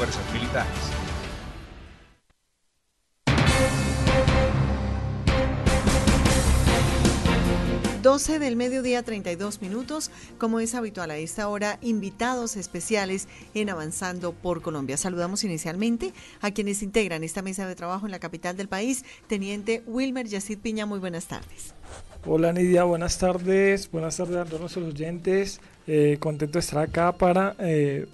fuerzas militares. 12 del mediodía 32 minutos, como es habitual a esta hora, invitados especiales en Avanzando por Colombia. Saludamos inicialmente a quienes integran esta mesa de trabajo en la capital del país, Teniente Wilmer Yacid Piña, muy buenas tardes. Hola Nidia, buenas tardes, buenas tardes a todos nuestros oyentes, eh, contento de estar acá para eh,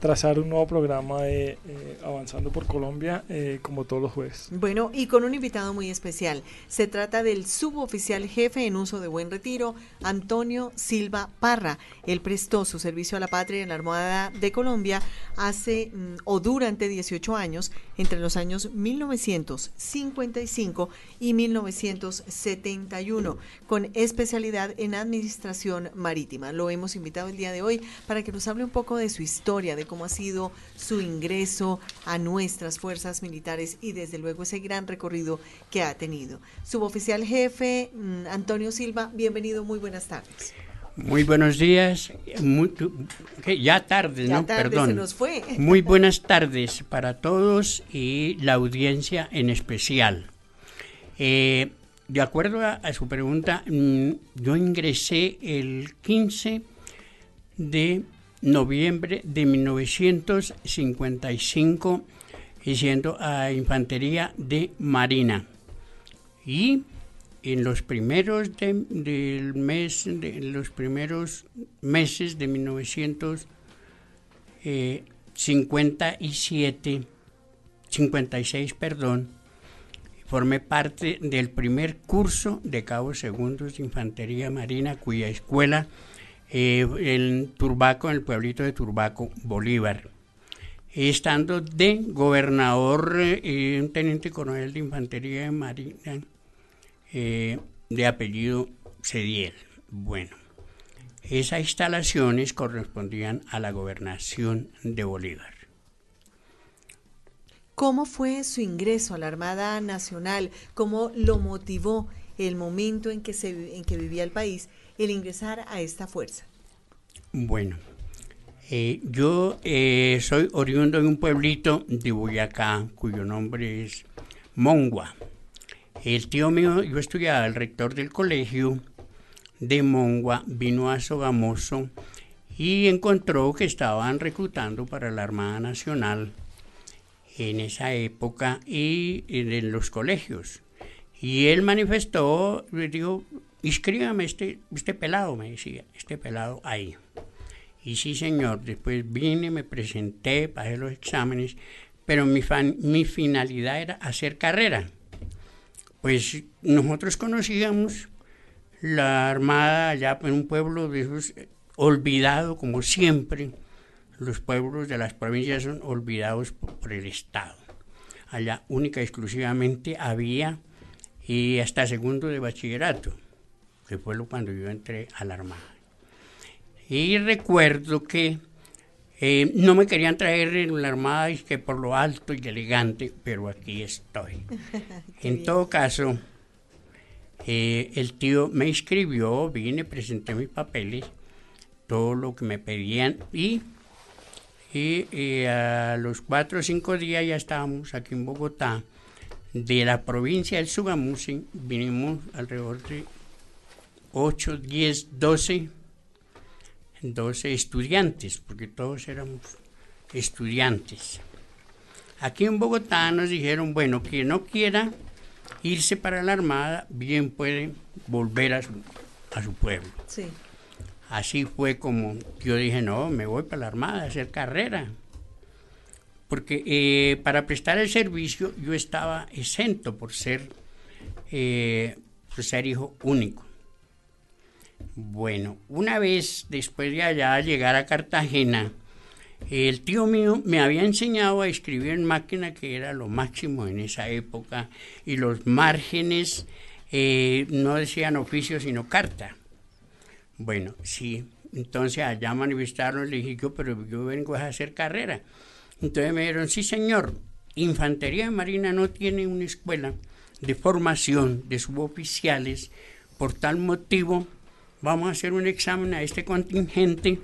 trazar un nuevo programa de eh, Avanzando por Colombia, eh, como todos los jueves. Bueno, y con un invitado muy especial. Se trata del suboficial jefe en uso de buen retiro, Antonio Silva Parra. Él prestó su servicio a la patria en la Armada de Colombia hace mm, o durante 18 años, entre los años 1955 y 1971, con especialidad en administración marítima. Lo hemos invitado el día de hoy para que nos hable un poco de su historia, de cómo ha sido su ingreso a nuestras fuerzas militares y desde luego ese gran recorrido que ha tenido. Suboficial jefe mm, Antonio Silva, bienvenido, muy buenas tardes. Muy buenos días, ya tarde, ¿no? Perdón. Se nos fue. Muy buenas tardes para todos y la audiencia en especial. Eh, de acuerdo a, a, su pregunta, mm, yo ingresé el 15 de noviembre de 1955 siendo a Infantería de Marina. Y en los primeros del mes, de, los primeros meses de 1957, 56, eh, perdón, formé parte del primer curso de cabos segundos de Infantería Marina, cuya escuela eh, en Turbaco, en el pueblito de Turbaco, Bolívar. Estando de gobernador, eh, un teniente coronel de infantería de marina, eh, de apellido Cediel. Bueno, esas instalaciones correspondían a la gobernación de Bolívar. ¿Cómo fue su ingreso a la Armada Nacional? ¿Cómo lo motivó el momento en que, se, en que vivía el país el ingresar a esta fuerza? Bueno, eh, yo eh, soy oriundo de un pueblito de Boyacá, cuyo nombre es Mongua. El tío mío, yo estudiaba, el rector del colegio de Mongua, vino a Sogamoso y encontró que estaban reclutando para la Armada Nacional en esa época y en los colegios. Y él manifestó, le digo, inscríbame este, este pelado, me decía, este pelado ahí. Y sí, señor, después vine, me presenté, pasé los exámenes, pero mi, mi finalidad era hacer carrera. Pues nosotros conocíamos la Armada allá en un pueblo de esos, olvidado como siempre. Los pueblos de las provincias son olvidados por el Estado. Allá única y exclusivamente había y hasta segundo de bachillerato, que fue cuando yo entré a la Armada. Y recuerdo que eh, no me querían traer en la Armada y que por lo alto y elegante, pero aquí estoy. en todo caso, eh, el tío me inscribió, vine, presenté mis papeles, todo lo que me pedían y, y, y a los cuatro o cinco días ya estábamos aquí en Bogotá de la provincia del Sugamusi vinimos alrededor de 8, 10, 12, 12 estudiantes, porque todos éramos estudiantes. Aquí en Bogotá nos dijeron, bueno, quien no quiera irse para la Armada, bien puede volver a su, a su pueblo. Sí. Así fue como yo dije, no, me voy para la Armada a hacer carrera porque eh, para prestar el servicio yo estaba exento por ser, eh, por ser hijo único. Bueno, una vez después de allá llegar a Cartagena, el tío mío me había enseñado a escribir en máquina, que era lo máximo en esa época, y los márgenes eh, no decían oficio, sino carta. Bueno, sí, entonces allá manifestaron, le dije yo, pero yo vengo a hacer carrera. Entonces me dijeron, sí señor, Infantería Marina no tiene una escuela de formación de suboficiales, por tal motivo vamos a hacer un examen a este contingente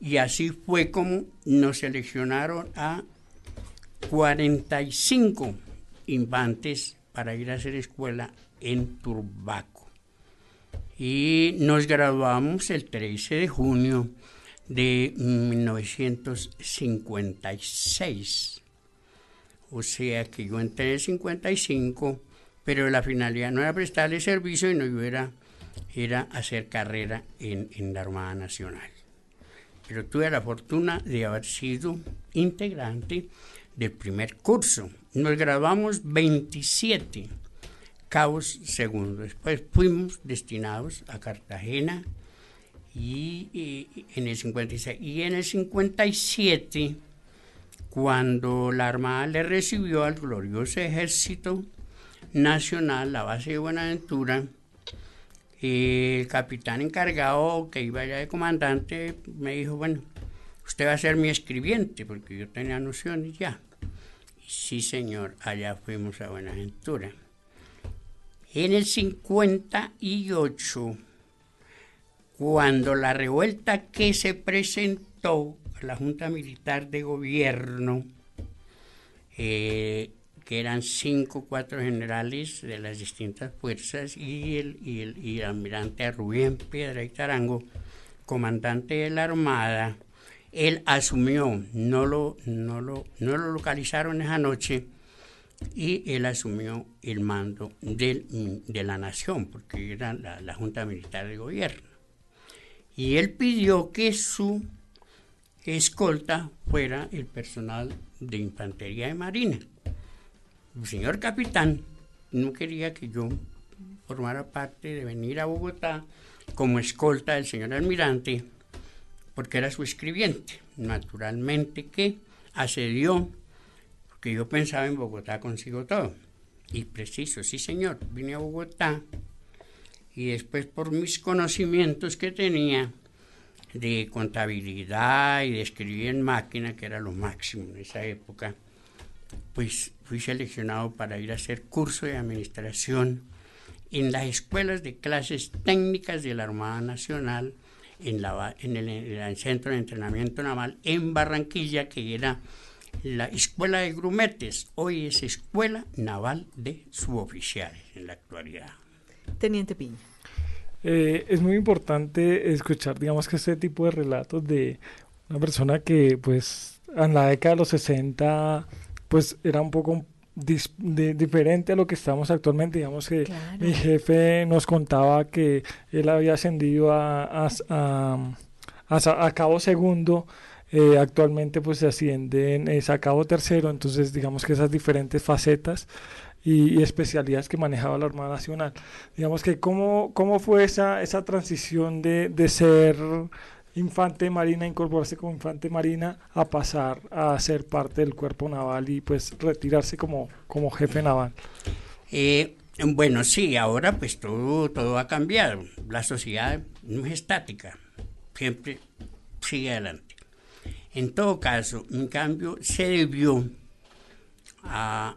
y así fue como nos seleccionaron a 45 infantes para ir a hacer escuela en Turbaco. Y nos graduamos el 13 de junio de 1956. O sea que yo entré en el 55, pero la finalidad no era prestarle servicio, y no era, era hacer carrera en, en la Armada Nacional. Pero tuve la fortuna de haber sido integrante del primer curso. Nos graduamos 27 cabos segundo. Después fuimos destinados a Cartagena y, en el 56. Y en el 57, cuando la Armada le recibió al glorioso Ejército Nacional, la base de Buenaventura, el capitán encargado que iba allá de comandante me dijo, bueno, usted va a ser mi escribiente, porque yo tenía nociones ya. sí, señor, allá fuimos a Buenaventura. En el 58, cuando la revuelta que se presentó a la Junta Militar de Gobierno, eh, que eran cinco cuatro generales de las distintas fuerzas y el, y el, y el almirante Rubén Piedra y Tarango, comandante de la Armada, él asumió, no lo, no lo, no lo localizaron esa noche, y él asumió el mando de la nación, porque era la, Junta Militar de Gobierno. Y él pidió que su escolta fuera el personal de infantería de marina. El señor capitán no quería que yo formara parte de venir a Bogotá como escolta del señor almirante, porque era su escribiente. Naturalmente que accedió que yo pensaba en Bogotá consigo todo. Y preciso, sí señor, vine a Bogotá y después por mis conocimientos que tenía de contabilidad y de escribir en máquina, que era lo máximo en esa época, pues fui seleccionado para ir a hacer curso de administración en las escuelas de clases técnicas de la Armada Nacional, en, la, en el Centro de Entrenamiento Naval en Barranquilla, que era la Escuela de Grumetes, hoy es Escuela Naval de Suboficiales en la actualidad. Teniente Piña. Eh, es muy importante escuchar, digamos que este tipo de relatos de una persona que, pues, en la década de los 60, pues, era un poco diferente a lo que estamos actualmente. Digamos que mi jefe nos contaba que él había ascendido a, a, a cabo segundo eh, actualmente pues se ascienden es a cabo tercero, entonces digamos que esas diferentes facetas y, especialidades que manejaba la Armada Nacional. Digamos que cómo, cómo fue esa, esa transición de, de ser infante marina, incorporarse como infante marina, a pasar a ser parte del cuerpo naval y pues retirarse como, como jefe naval. Eh, bueno, sí, ahora pues todo, todo ha cambiado. La sociedad no es estática, siempre sigue adelante. En todo caso, en cambio, se debió a,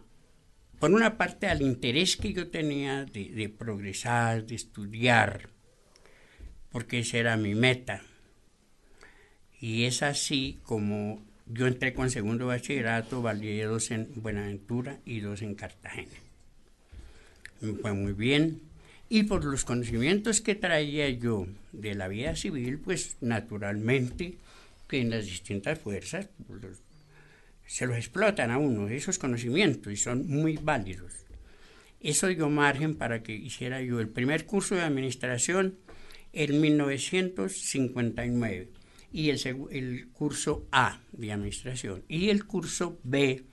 por una parte, al interés que yo tenía de, progresar, de estudiar, porque esa era mi meta. Y es así como yo entré con segundo bachillerato, valí dos en Buenaventura y dos en Cartagena. Me fue muy bien. Y por los conocimientos que traía yo de la vida civil, pues naturalmente que en las distintas fuerzas se los explotan a uno, esos conocimientos, y son muy válidos. Eso dio margen para que hiciera yo el primer curso de administración en 1959 y el, el curso A de administración y el curso B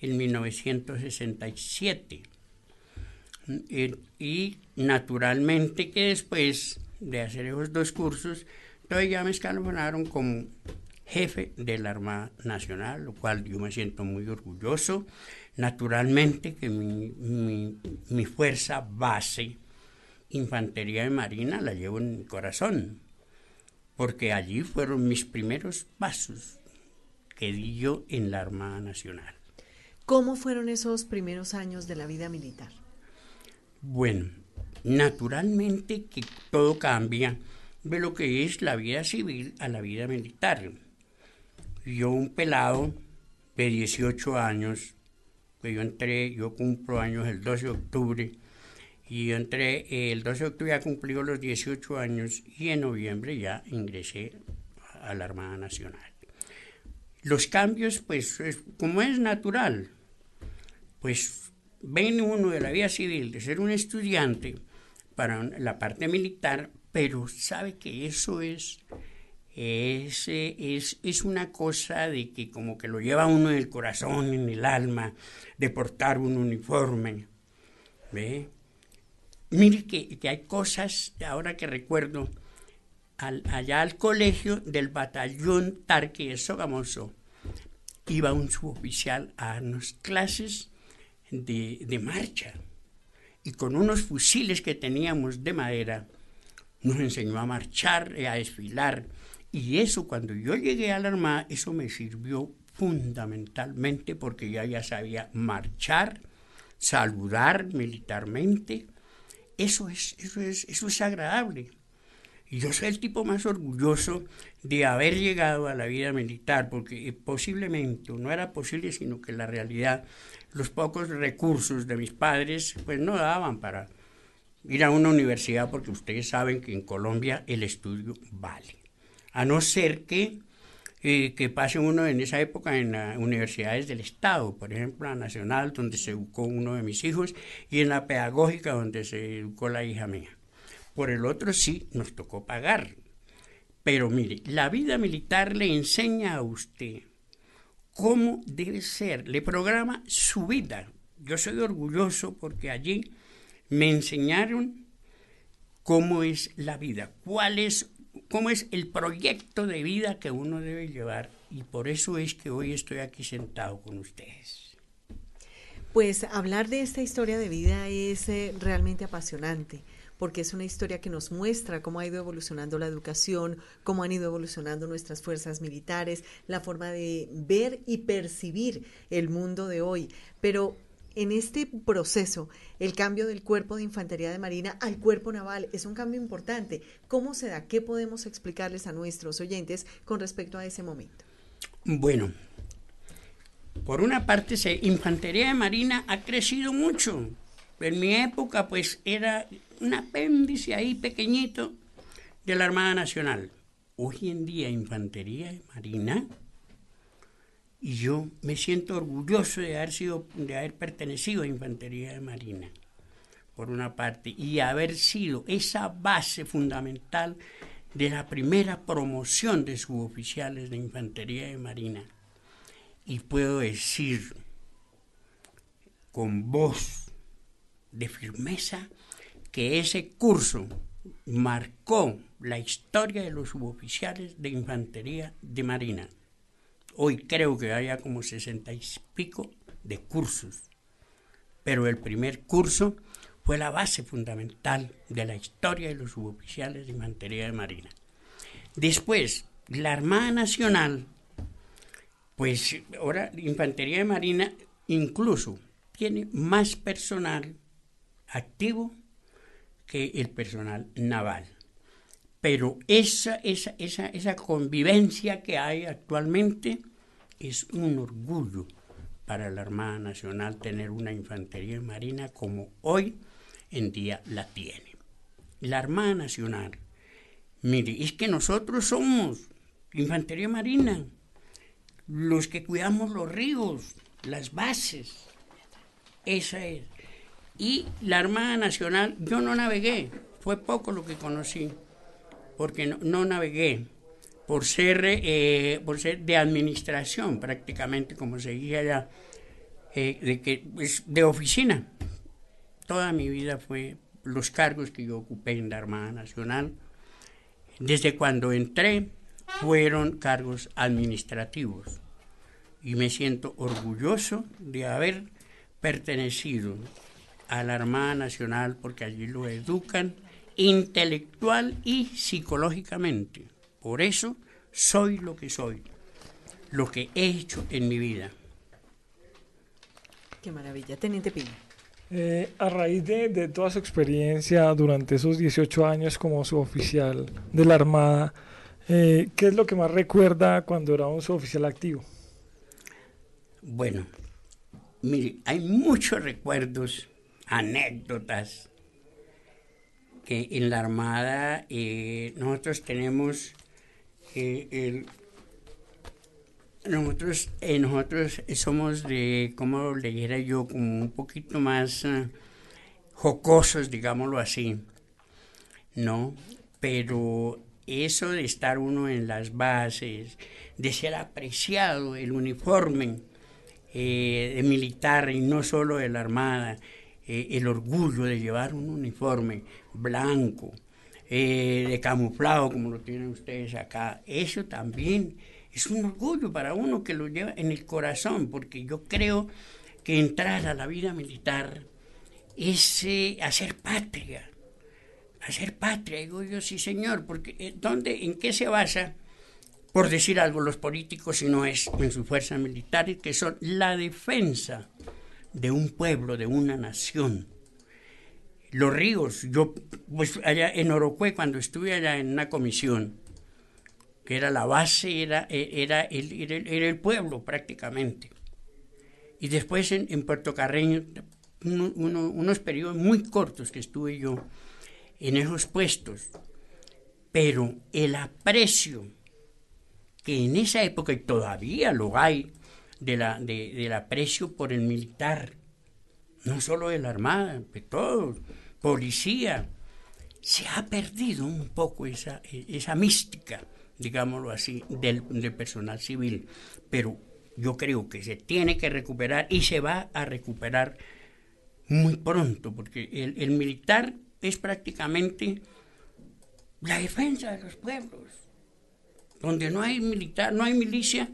en 1967. Y naturalmente que después de hacer esos dos cursos, todavía me escalonaron como jefe de la Armada Nacional, lo cual yo me siento muy orgulloso. Naturalmente que mi, fuerza base, Infantería de Marina, la llevo en mi corazón, porque allí fueron mis primeros pasos que di yo en la Armada Nacional. ¿Cómo fueron esos primeros años de la vida militar? Bueno, naturalmente que todo cambia de lo que es la vida civil a la vida militar yo un pelado de 18 años, que yo entré, yo cumplo años el 12 de octubre, y yo entré el 12 de octubre, ya cumplió los 18 años, y en noviembre ya ingresé a la Armada Nacional. Los cambios, pues, como es natural, pues ven uno de la vida civil, de ser un estudiante para la parte militar, pero sabe que eso es, es, es, es una cosa de que como que lo lleva uno en el corazón, en el alma, de portar un uniforme. ¿Ve? Mire que, que, hay cosas, ahora que recuerdo, al, allá al colegio del batallón Tarque de Sogamoso, iba un suboficial a darnos clases de, marcha. Y con unos fusiles que teníamos de madera, nos enseñó a marchar, y a desfilar. Y eso, cuando yo llegué a la Armada, eso me sirvió fundamentalmente porque yo ya sabía marchar, saludar militarmente. Eso es, eso es, eso es agradable. Y yo soy el tipo más orgulloso de haber llegado a la vida militar, porque posiblemente, no era posible, sino que la realidad los pocos recursos de mis padres pues no daban para ir a una universidad porque ustedes saben que en Colombia el estudio vale. A no ser que, eh, que pase uno en esa época en las universidades del Estado, por ejemplo, la Nacional, donde se educó uno de mis hijos, y en la pedagógica, donde se educó la hija mía. Por el otro sí, nos tocó pagar. Pero mire, la vida militar le enseña a usted cómo debe ser, le programa su vida. Yo soy orgulloso porque allí me enseñaron cómo es la vida, cuál es, cómo es el proyecto de vida que uno debe llevar y por eso es que hoy estoy aquí sentado con ustedes. Pues hablar de esta historia de vida es eh, realmente apasionante porque es una historia que nos muestra cómo ha ido evolucionando la educación, cómo han ido evolucionando nuestras fuerzas militares, la forma de ver y percibir el mundo de hoy. Pero en este proceso, el cambio del cuerpo de infantería de marina al cuerpo naval es un cambio importante. ¿Cómo se da? ¿Qué podemos explicarles a nuestros oyentes con respecto a ese momento? Bueno, por una parte, infantería de marina ha crecido mucho. En mi época, pues era un apéndice ahí pequeñito de la Armada Nacional. Hoy en día, Infantería de Marina, y yo me siento orgulloso de haber, sido, de haber pertenecido a Infantería de Marina, por una parte, y haber sido esa base fundamental de la primera promoción de suboficiales de Infantería de Marina. Y puedo decir con voz de firmeza que ese curso marcó la historia de los suboficiales de infantería de marina. Hoy creo que haya como sesenta y pico de cursos, pero el primer curso fue la base fundamental de la historia de los suboficiales de infantería de marina. Después, la Armada Nacional, pues ahora Infantería de Marina incluso tiene más personal activo que el personal naval. Pero esa, esa, esa, esa convivencia que hay actualmente es un orgullo para la Armada Nacional tener una infantería marina como hoy en día la tiene. La Armada Nacional, mire, es que nosotros somos infantería marina, los que cuidamos los ríos, las bases. Esa es. Y la Armada Nacional, yo no navegué, fue poco lo que conocí, porque no, navegué, por ser, eh, por ser de administración prácticamente, como se dice allá, eh, de, que, pues, de oficina. Toda mi vida fue los cargos que yo ocupé en la Armada Nacional. Desde cuando entré fueron cargos administrativos y me siento orgulloso de haber pertenecido a la Armada Nacional porque allí lo educan intelectual y psicológicamente. Por eso soy lo que soy, lo que he hecho en mi vida. Qué maravilla, Teniente Pino. Eh, a raíz de, toda su experiencia durante esos 18 años como suboficial de la Armada, eh, ¿qué es lo que más recuerda cuando era un suboficial activo? Bueno, mire, hay muchos recuerdos, anécdotas, que en la Armada eh, nosotros tenemos eh, nosotros, eh, nosotros somos de, como le dijera yo, como un poquito más jocosos, digámoslo así, ¿no? Pero eso de estar uno en las bases, de ser apreciado el uniforme de militar y no solo de la Armada, el orgullo de llevar un uniforme blanco, de camuflado como lo tienen ustedes acá, eso también es un orgullo para uno que lo lleva en el corazón, porque yo creo que entrar a la vida militar es eh, hacer patria, hacer patria, digo yo, sí señor, porque eh, ¿dónde, ¿en qué se basa, por decir algo, los políticos si no es en sus fuerzas militares, que son la defensa de un pueblo, de una nación? Los ríos, yo, pues allá en Orocue, cuando estuve allá en una comisión, que era la base, era, era, el, era el pueblo prácticamente. Y después en, Puerto Carreño, uno, uno, unos periodos muy cortos que estuve yo en esos puestos, pero el aprecio que en esa época, y todavía lo hay, de la, de, del aprecio por el militar, no solo de la Armada, de todo, policía, se ha perdido un poco esa, esa mística digámoslo así, del, del, personal civil. Pero yo creo que se tiene que recuperar y se va a recuperar muy pronto, porque el, el militar es prácticamente la defensa de los pueblos. Donde no hay militar, no hay milicia,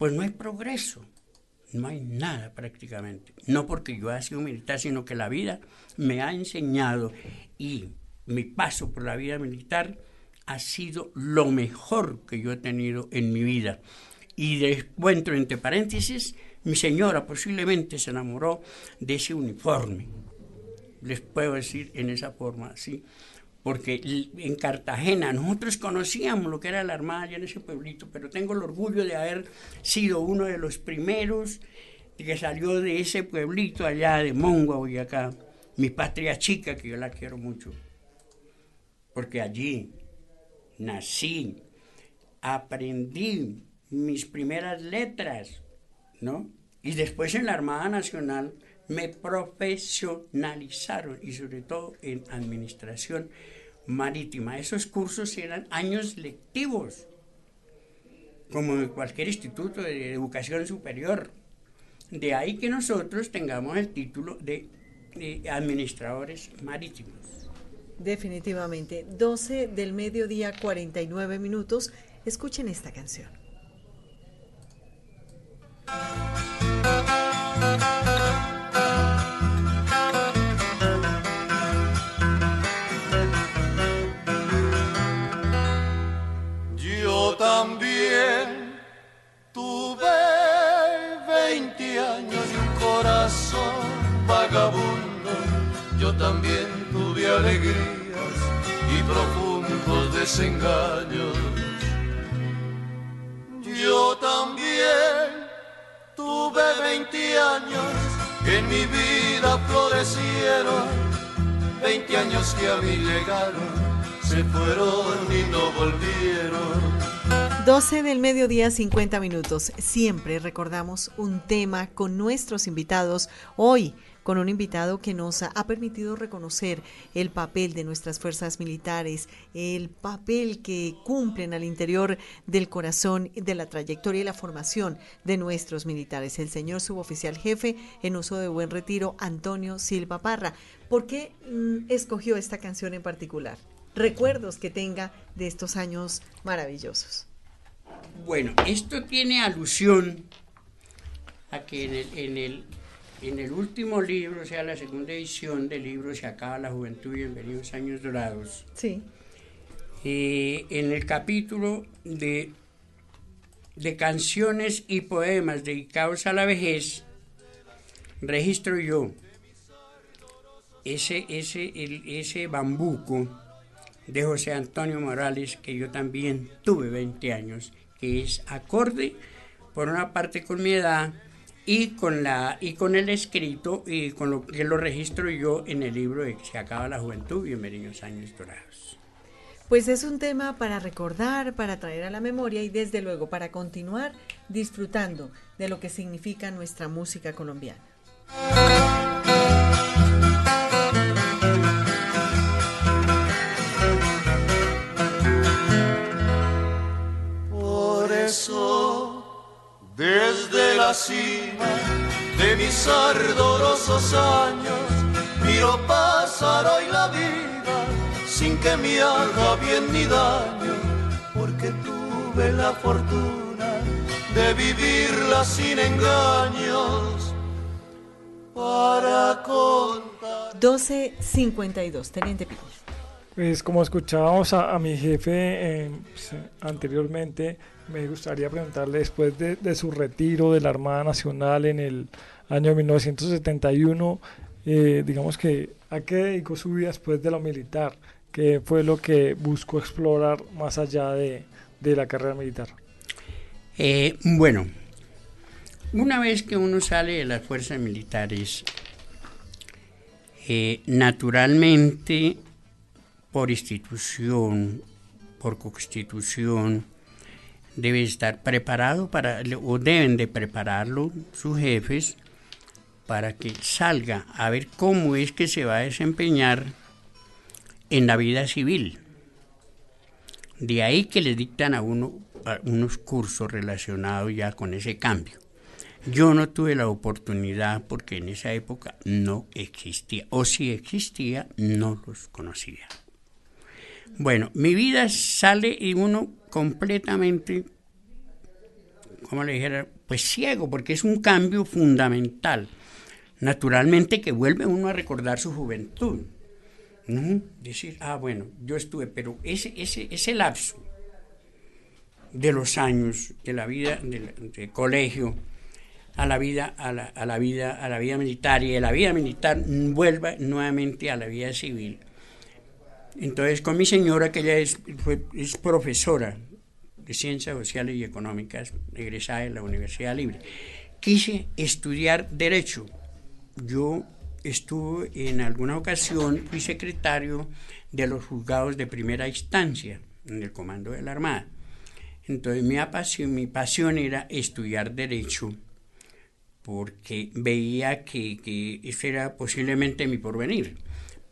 pues no hay progreso. No hay nada prácticamente. No porque yo haya sido militar, sino que la vida me ha enseñado y mi paso por la vida militar ha sido lo mejor que yo he tenido en mi vida. Y encuentro entre paréntesis, mi señora posiblemente se enamoró de ese uniforme. Les puedo decir en esa forma, sí. Porque en Cartagena nosotros conocíamos lo que era la Armada allá en ese pueblito, pero tengo el orgullo de haber sido uno de los primeros que salió de ese pueblito allá de Mongua, Boyacá, mi patria chica, que yo la quiero mucho. Porque allí nací, aprendí mis primeras letras, ¿no? Y después en la Armada Nacional me profesionalizaron y sobre todo en administración marítima. Esos cursos eran años lectivos, como en cualquier instituto de educación superior. De ahí que nosotros tengamos el título de, de administradores marítimos. Definitivamente. 12 del mediodía, 49 minutos. Escuchen esta canción. También tuve alegrías y profundos desengaños. Yo también tuve 20 años que en mi vida florecieron, 20 años que a mí llegaron, se fueron y no volvieron. 12 del mediodía, 50 minutos. Siempre recordamos un tema con nuestros invitados. Hoy, con un invitado que nos ha permitido reconocer el papel de nuestras fuerzas militares, el papel que cumplen al interior del corazón de la trayectoria y la formación de nuestros militares. El señor suboficial jefe en uso de buen retiro, Antonio Silva Parra. ¿Por qué mm, escogió esta canción en particular? Recuerdos que tenga de estos años maravillosos. Bueno, esto tiene alusión a que en el, en el en el último libro, o sea, la segunda edición del libro Se acaba la juventud y bienvenidos años dorados. Sí. Eh, en el capítulo de, de canciones y poemas dedicados a la vejez, registro yo ese, ese, el, ese bambuco de José Antonio Morales, que yo también tuve 20 años, que es acorde por una parte con mi edad y con, la, y con el escrito y con lo que lo registro yo en el libro de Se acaba la juventud, bienvenidos años dorados. Pues es un tema para recordar, para traer a la memoria y desde luego para continuar disfrutando de lo que significa nuestra música colombiana. La cima de mis ardorosos años, miro pasar hoy la vida sin que me haga bien ni daño, porque tuve la fortuna de vivirla sin engaños. Para contar. 1252, Teniente Pino. Pues como escuchábamos a, a mi jefe eh, pues, anteriormente, me gustaría preguntarle después de, de, su retiro de la Armada Nacional en el año 1971, eh, digamos que a qué dedicó su vida después de lo militar, qué fue lo que buscó explorar más allá de, de la carrera militar. Eh, bueno, una vez que uno sale de las fuerzas militares, eh, naturalmente, por institución, por constitución, debe estar preparado para, o deben de prepararlo sus jefes para que salga a ver cómo es que se va a desempeñar en la vida civil. De ahí que le dictan a uno unos cursos relacionados ya con ese cambio. Yo no tuve la oportunidad porque en esa época no existía, o si existía, no los conocía. Bueno, mi vida sale y uno completamente, como le dijera, pues ciego, porque es un cambio fundamental. Naturalmente que vuelve uno a recordar su juventud. Decir, ah, bueno, yo estuve, pero ese, ese, ese lapso de los años de la vida del, del colegio a la vida a la, a la, vida a la vida militar y de la vida militar vuelva nuevamente a la vida civil entonces con mi señora que ella es, profesora de ciencias sociales y económicas egresada de la Universidad Libre quise estudiar derecho yo estuve en alguna ocasión fui secretario de los juzgados de primera instancia en el comando de la Armada entonces mi pasión, mi pasión era estudiar derecho porque veía que, que eso era posiblemente mi porvenir.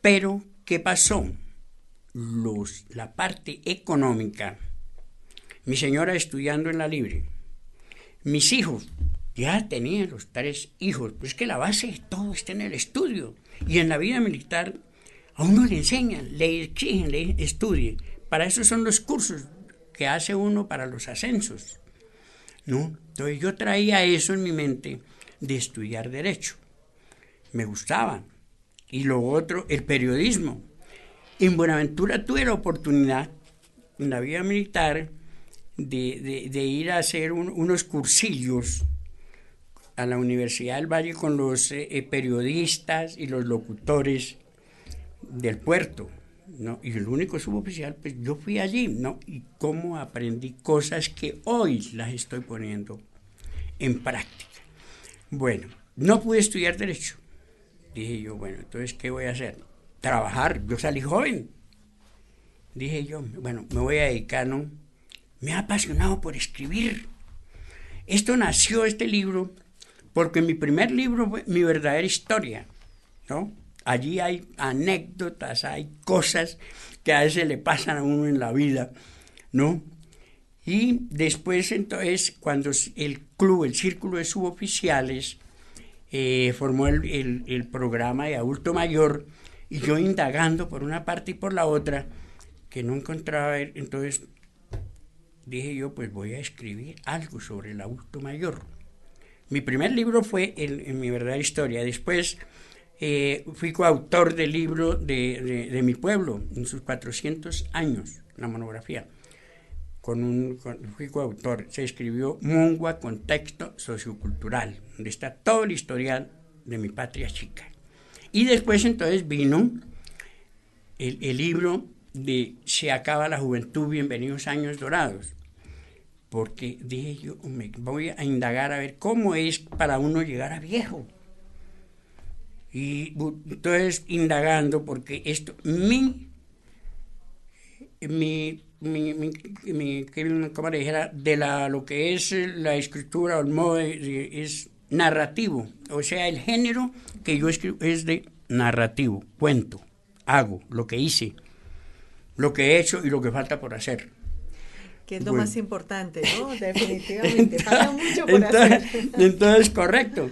Pero, ¿qué pasó? Los, la parte económica, mi señora estudiando en la libre, mis hijos, ya tenía los tres hijos, pues que la base de todo está en el estudio. Y en la vida militar a uno le enseñan, le exigen, le estudie. Para eso son los cursos que hace uno para los ascensos. ¿no? Entonces yo traía eso en mi mente de estudiar derecho. Me gustaba. Y lo otro, el periodismo. En Buenaventura tuve la oportunidad, en la vida militar, de, ir a hacer un, unos cursillos a la Universidad del Valle con los eh, periodistas y los locutores del puerto. Y el único suboficial, pues yo fui allí, ¿no? Y cómo aprendí cosas que hoy las estoy poniendo en práctica. Bueno, no pude estudiar Derecho. Dije yo, bueno, entonces, ¿qué voy a hacer? Trabajar. Yo salí joven. Dije yo, bueno, me voy a dedicar, ¿no? Me ha apasionado por escribir. Esto nació, este libro, porque mi primer libro fue mi verdadera historia, ¿no? Allí hay anécdotas, hay cosas que a veces le pasan a uno en la vida, ¿no? Y después, entonces, cuando el club, el círculo de suboficiales, eh, formó el, el, el, programa de adulto mayor, y yo indagando por una parte y por la otra, que no encontraba, entonces dije yo, pues voy a escribir algo sobre el adulto mayor. Mi primer libro fue el, en mi verdadera historia. Después eh, fui coautor del libro de, de, mi pueblo, en sus 400 años, la monografía. Con un, fui coautor. Se escribió Mungua, contexto sociocultural, donde está todo el historial de mi patria chica. Y después entonces vino el, el libro de Se acaba la juventud, bienvenidos años dorados. porque dije yo, me voy a indagar a ver cómo es para uno llegar a viejo. Y entonces indagando, porque esto, mi, mi, mi, mi, mi dijera, de la, lo que es la escritura o el modo es narrativo. O sea, el género que yo escribo es de narrativo, cuento, hago, lo que hice, lo que he hecho y lo que falta por hacer. Que es lo más importante, ¿no? Definitivamente. falta mucho por hacer. Entonces, correcto.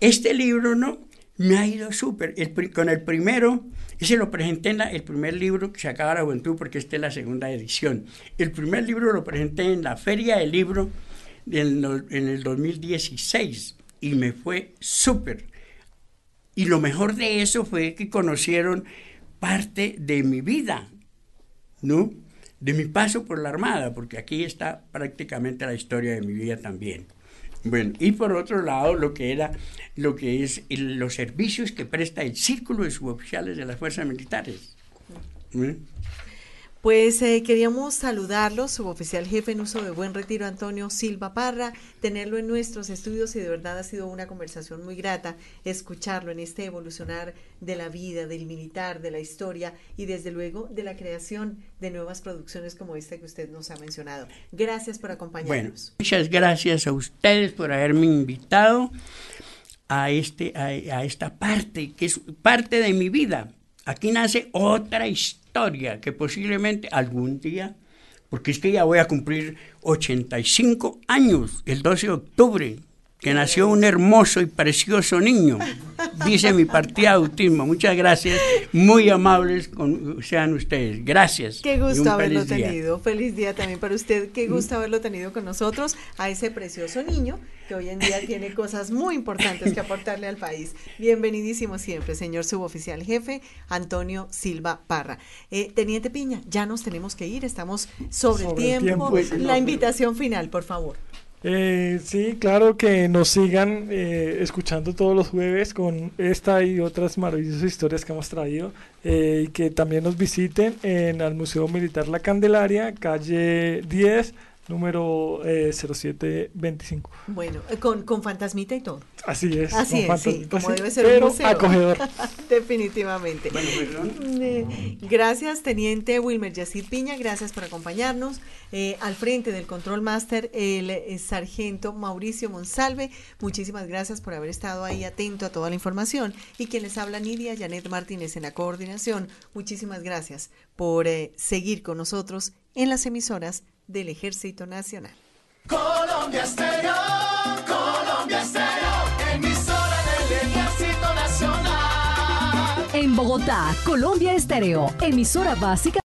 Este libro, ¿no? Me ha ido súper. con el primero, ese lo presenté en el primer libro que se acaba la juventud, porque esta es la segunda edición. El primer libro lo presenté en la Feria del Libro en, en el 2016 y me fue súper. Y lo mejor de eso fue que conocieron parte de mi vida, ¿no? De mi paso por la Armada, porque aquí está prácticamente la historia de mi vida también. Bueno, y por otro lado, lo que era, lo que es los servicios que presta el círculo de suboficiales de las fuerzas militares. Pues eh, queríamos saludarlo, suboficial jefe en uso de Buen Retiro, Antonio Silva Parra, tenerlo en nuestros estudios y de verdad ha sido una conversación muy grata escucharlo en este evolucionar de la vida, del militar, de la historia y desde luego de la creación de nuevas producciones como esta que usted nos ha mencionado. Gracias por acompañarnos. muchas gracias a ustedes por haberme invitado a, este, a esta parte, que es parte de mi vida. Aquí nace otra historia que posiblemente algún día, porque es que ya voy a cumplir 85 años el 12 de octubre, que nació un hermoso y precioso niño, dice mi partida de autismo. Muchas gracias, muy amables con, sean ustedes. Gracias. Qué gusto haberlo tenido. Feliz día también para usted. Qué gusto haberlo tenido con nosotros, a ese precioso niño que hoy en día tiene cosas muy importantes que aportarle al país. Bienvenidísimo siempre, señor suboficial jefe Antonio Silva Parra. Eh, Teniente Piña, ya nos tenemos que ir, estamos sobre, el tiempo. La invitación final, por favor. Eh, sí, claro que nos sigan eh, escuchando todos los jueves con esta y otras maravillosas historias que hemos traído eh, y que también nos visiten en el Museo Militar La Candelaria, calle 10, número 0725. Bueno, con, con fantasmita y todo. Así es. Así es, sí, como debe ser pero acogedor. Definitivamente. Eh, gracias, Teniente Wilmer Yacid Piña, gracias por acompañarnos. Eh, al frente del Control Master, el, eh, sargento Mauricio Monsalve, muchísimas gracias por haber estado ahí atento a toda la información. Y quien les habla, Nidia Janet Martínez en la coordinación, muchísimas gracias por seguir con nosotros en las emisoras del Ejército Nacional. Colombia Estéreo, Colombia Estéreo, emisora del Ejército Nacional. En Bogotá, Colombia Estéreo, emisora básica.